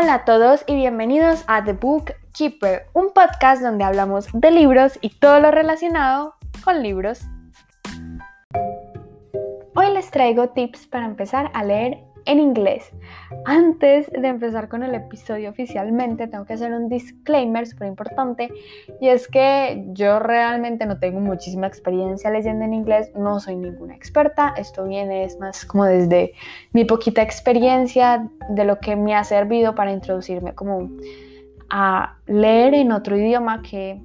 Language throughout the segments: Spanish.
Hola a todos y bienvenidos a The Book Keeper, un podcast donde hablamos de libros y todo lo relacionado con libros. Hoy les traigo tips para empezar a leer en inglés. Antes de empezar con el episodio oficialmente, tengo que hacer un disclaimer súper importante y es que yo realmente no tengo muchísima experiencia leyendo en inglés, no soy ninguna experta, esto viene es más como desde mi poquita experiencia de lo que me ha servido para introducirme como a leer en otro idioma que,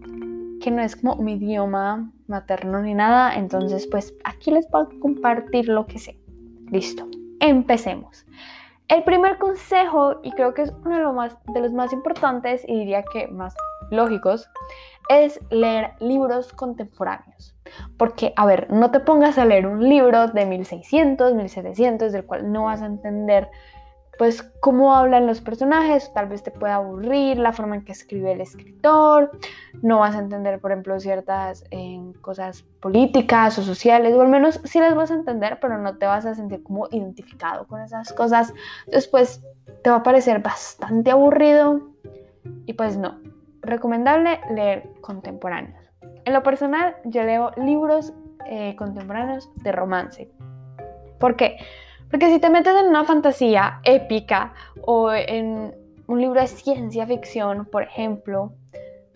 que no es como mi idioma materno ni nada, entonces pues aquí les voy a compartir lo que sé. Listo empecemos. El primer consejo, y creo que es uno de, los más, de los más importantes y diría que más lógicos, es leer libros contemporáneos. Porque, a ver, no te pongas a leer un libro de 1600, 1700, del cual no vas a entender pues cómo hablan los personajes, tal vez te pueda aburrir la forma en que escribe el escritor, no vas a entender, por ejemplo, ciertas eh, cosas políticas o sociales, o al menos sí las vas a entender, pero no te vas a sentir como identificado con esas cosas. Después te va a parecer bastante aburrido y pues no, recomendable leer contemporáneos. En lo personal, yo leo libros eh, contemporáneos de romance. ¿Por qué? Si te metes en una fantasía épica o en un libro de ciencia ficción, por ejemplo,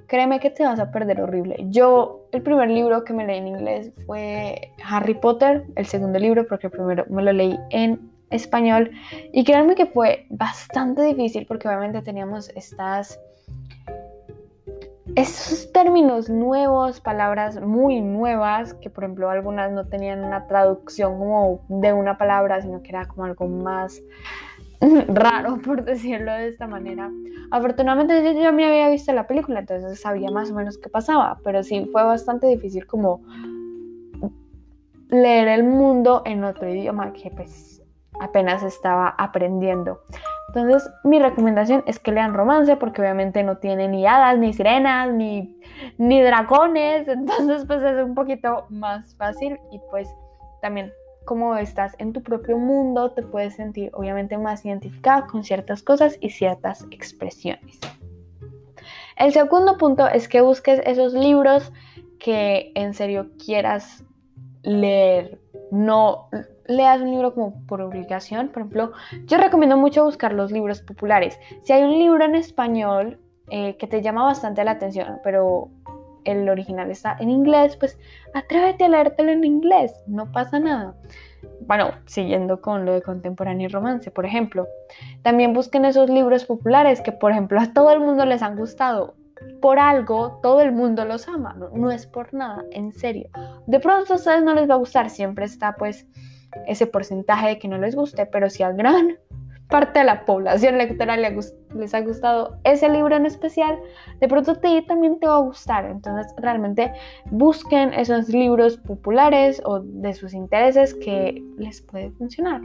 créeme que te vas a perder horrible. Yo, el primer libro que me leí en inglés fue Harry Potter, el segundo libro, porque el primero me lo leí en español. Y créanme que fue bastante difícil porque obviamente teníamos estas esos términos nuevos, palabras muy nuevas, que por ejemplo algunas no tenían una traducción como de una palabra, sino que era como algo más raro, por decirlo de esta manera. Afortunadamente yo ya me había visto la película, entonces sabía más o menos qué pasaba, pero sí fue bastante difícil como leer el mundo en otro idioma que pues apenas estaba aprendiendo. Entonces, mi recomendación es que lean romance porque obviamente no tiene ni hadas, ni sirenas, ni, ni dragones. Entonces, pues es un poquito más fácil y pues también como estás en tu propio mundo, te puedes sentir obviamente más identificado con ciertas cosas y ciertas expresiones. El segundo punto es que busques esos libros que en serio quieras leer. No leas un libro como por obligación. Por ejemplo, yo recomiendo mucho buscar los libros populares. Si hay un libro en español eh, que te llama bastante la atención, pero el original está en inglés, pues atrévete a leértelo en inglés, no pasa nada. Bueno, siguiendo con lo de contemporáneo y romance, por ejemplo. También busquen esos libros populares que, por ejemplo, a todo el mundo les han gustado. Por algo, todo el mundo los ama, no, no es por nada, en serio. De pronto a ustedes no les va a gustar, siempre está pues ese porcentaje de que no les guste, pero si a gran parte de la población lectora les ha gustado ese libro en especial, de pronto te, también te va a gustar. Entonces realmente busquen esos libros populares o de sus intereses que les puede funcionar.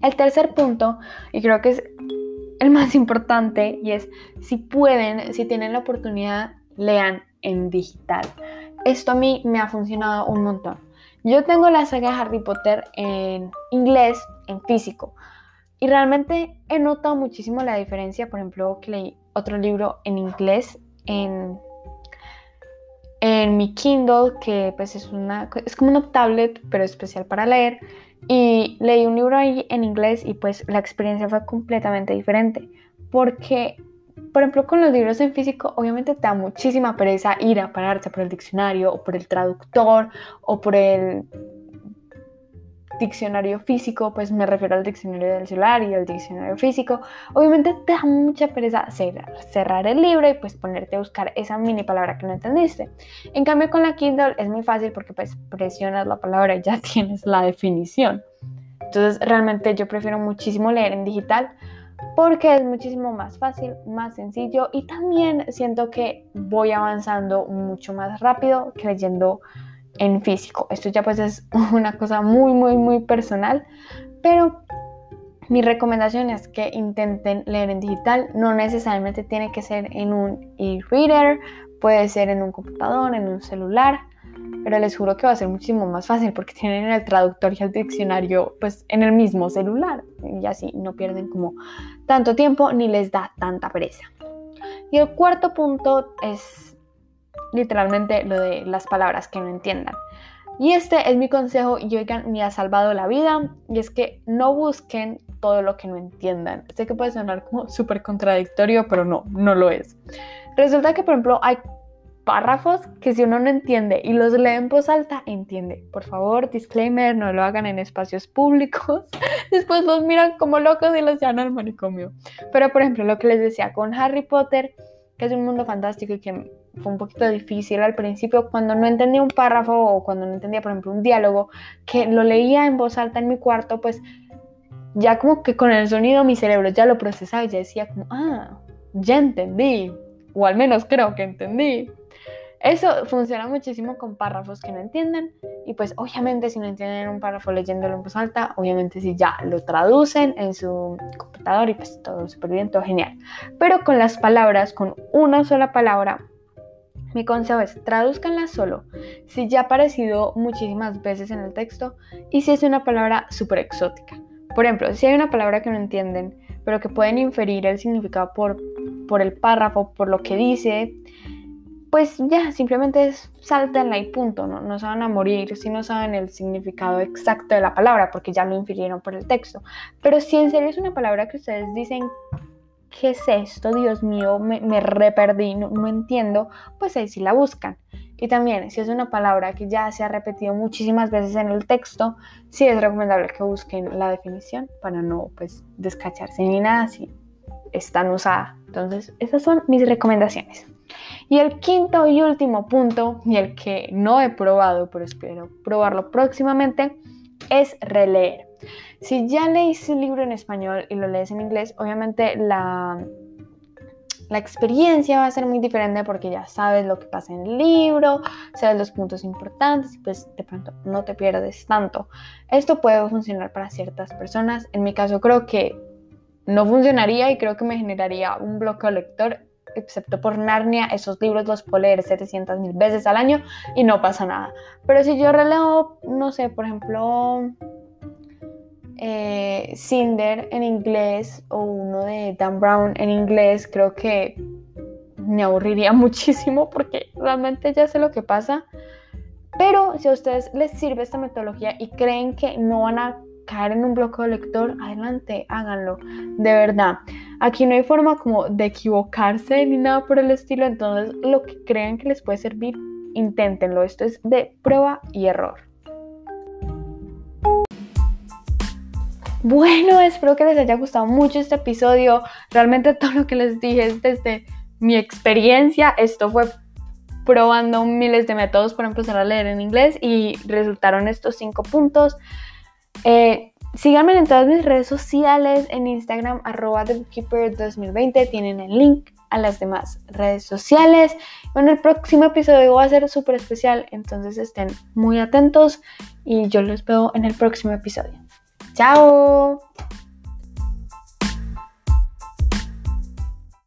El tercer punto, y creo que es el más importante, y es si pueden, si tienen la oportunidad, lean en digital. Esto a mí me ha funcionado un montón. Yo tengo la saga Harry Potter en inglés, en físico. Y realmente he notado muchísimo la diferencia, por ejemplo, que leí otro libro en inglés en, en mi Kindle, que pues es, una, es como una tablet, pero especial para leer. Y leí un libro ahí en inglés y pues la experiencia fue completamente diferente. Porque por ejemplo, con los libros en físico, obviamente te da muchísima pereza ir a pararte por el diccionario o por el traductor o por el diccionario físico, pues me refiero al diccionario del celular y al diccionario físico. Obviamente te da mucha pereza cerrar, cerrar el libro y pues ponerte a buscar esa mini palabra que no entendiste. En cambio con la Kindle es muy fácil porque pues presionas la palabra y ya tienes la definición. Entonces realmente yo prefiero muchísimo leer en digital porque es muchísimo más fácil, más sencillo y también siento que voy avanzando mucho más rápido creyendo en físico. Esto ya pues es una cosa muy, muy, muy personal, pero mi recomendación es que intenten leer en digital. No necesariamente tiene que ser en un e-reader, puede ser en un computador, en un celular. Pero les juro que va a ser muchísimo más fácil porque tienen el traductor y el diccionario pues en el mismo celular y así no pierden como tanto tiempo ni les da tanta pereza. Y el cuarto punto es literalmente lo de las palabras que no entiendan. Y este es mi consejo y oigan, me ha salvado la vida y es que no busquen todo lo que no entiendan. Sé que puede sonar como súper contradictorio, pero no, no lo es. Resulta que, por ejemplo, hay párrafos que si uno no entiende y los lee en voz alta, entiende. Por favor, disclaimer, no lo hagan en espacios públicos. Después los miran como locos y los llevan al manicomio. Pero, por ejemplo, lo que les decía con Harry Potter, que es un mundo fantástico y que fue un poquito difícil al principio cuando no entendía un párrafo o cuando no entendía, por ejemplo, un diálogo, que lo leía en voz alta en mi cuarto, pues ya como que con el sonido mi cerebro ya lo procesaba y ya decía ah, ya entendí, o al menos creo que entendí. Eso funciona muchísimo con párrafos que no entienden y pues obviamente si no entienden un párrafo leyéndolo en voz alta, obviamente si ya lo traducen en su computador y pues todo súper bien, todo genial. Pero con las palabras, con una sola palabra, mi consejo es traduzcanla solo si ya ha aparecido muchísimas veces en el texto y si es una palabra súper exótica. Por ejemplo, si hay una palabra que no entienden, pero que pueden inferir el significado por, por el párrafo, por lo que dice, pues ya, simplemente saltenla y punto, ¿no? no se van a morir si no saben el significado exacto de la palabra, porque ya lo infirieron por el texto. Pero si en serio es una palabra que ustedes dicen, ¿qué es esto? Dios mío, me, me reperdí, no, no entiendo, pues ahí sí la buscan. Y también, si es una palabra que ya se ha repetido muchísimas veces en el texto, sí es recomendable que busquen la definición para no pues descacharse ni nada si están usada. Entonces, esas son mis recomendaciones. Y el quinto y último punto, y el que no he probado, pero espero probarlo próximamente, es releer. Si ya lees el libro en español y lo lees en inglés, obviamente la, la experiencia va a ser muy diferente porque ya sabes lo que pasa en el libro, sabes los puntos importantes y pues de pronto no te pierdes tanto. Esto puede funcionar para ciertas personas. En mi caso creo que no funcionaría y creo que me generaría un bloqueo lector excepto por Narnia, esos libros los puedo leer 700 mil veces al año y no pasa nada. Pero si yo releo, no sé, por ejemplo, eh, Cinder en inglés o uno de Dan Brown en inglés, creo que me aburriría muchísimo porque realmente ya sé lo que pasa. Pero si a ustedes les sirve esta metodología y creen que no van a caer en un bloqueo lector, adelante, háganlo, de verdad. Aquí no hay forma como de equivocarse ni nada por el estilo, entonces lo que crean que les puede servir, inténtenlo. Esto es de prueba y error. Bueno, espero que les haya gustado mucho este episodio. Realmente todo lo que les dije es desde mi experiencia. Esto fue probando miles de métodos para empezar a leer en inglés y resultaron estos cinco puntos. Eh, síganme en todas mis redes sociales, en Instagram, arroba TheBookkeeper2020, tienen el link a las demás redes sociales. Bueno, el próximo episodio va a ser súper especial, entonces estén muy atentos y yo los veo en el próximo episodio. ¡Chao!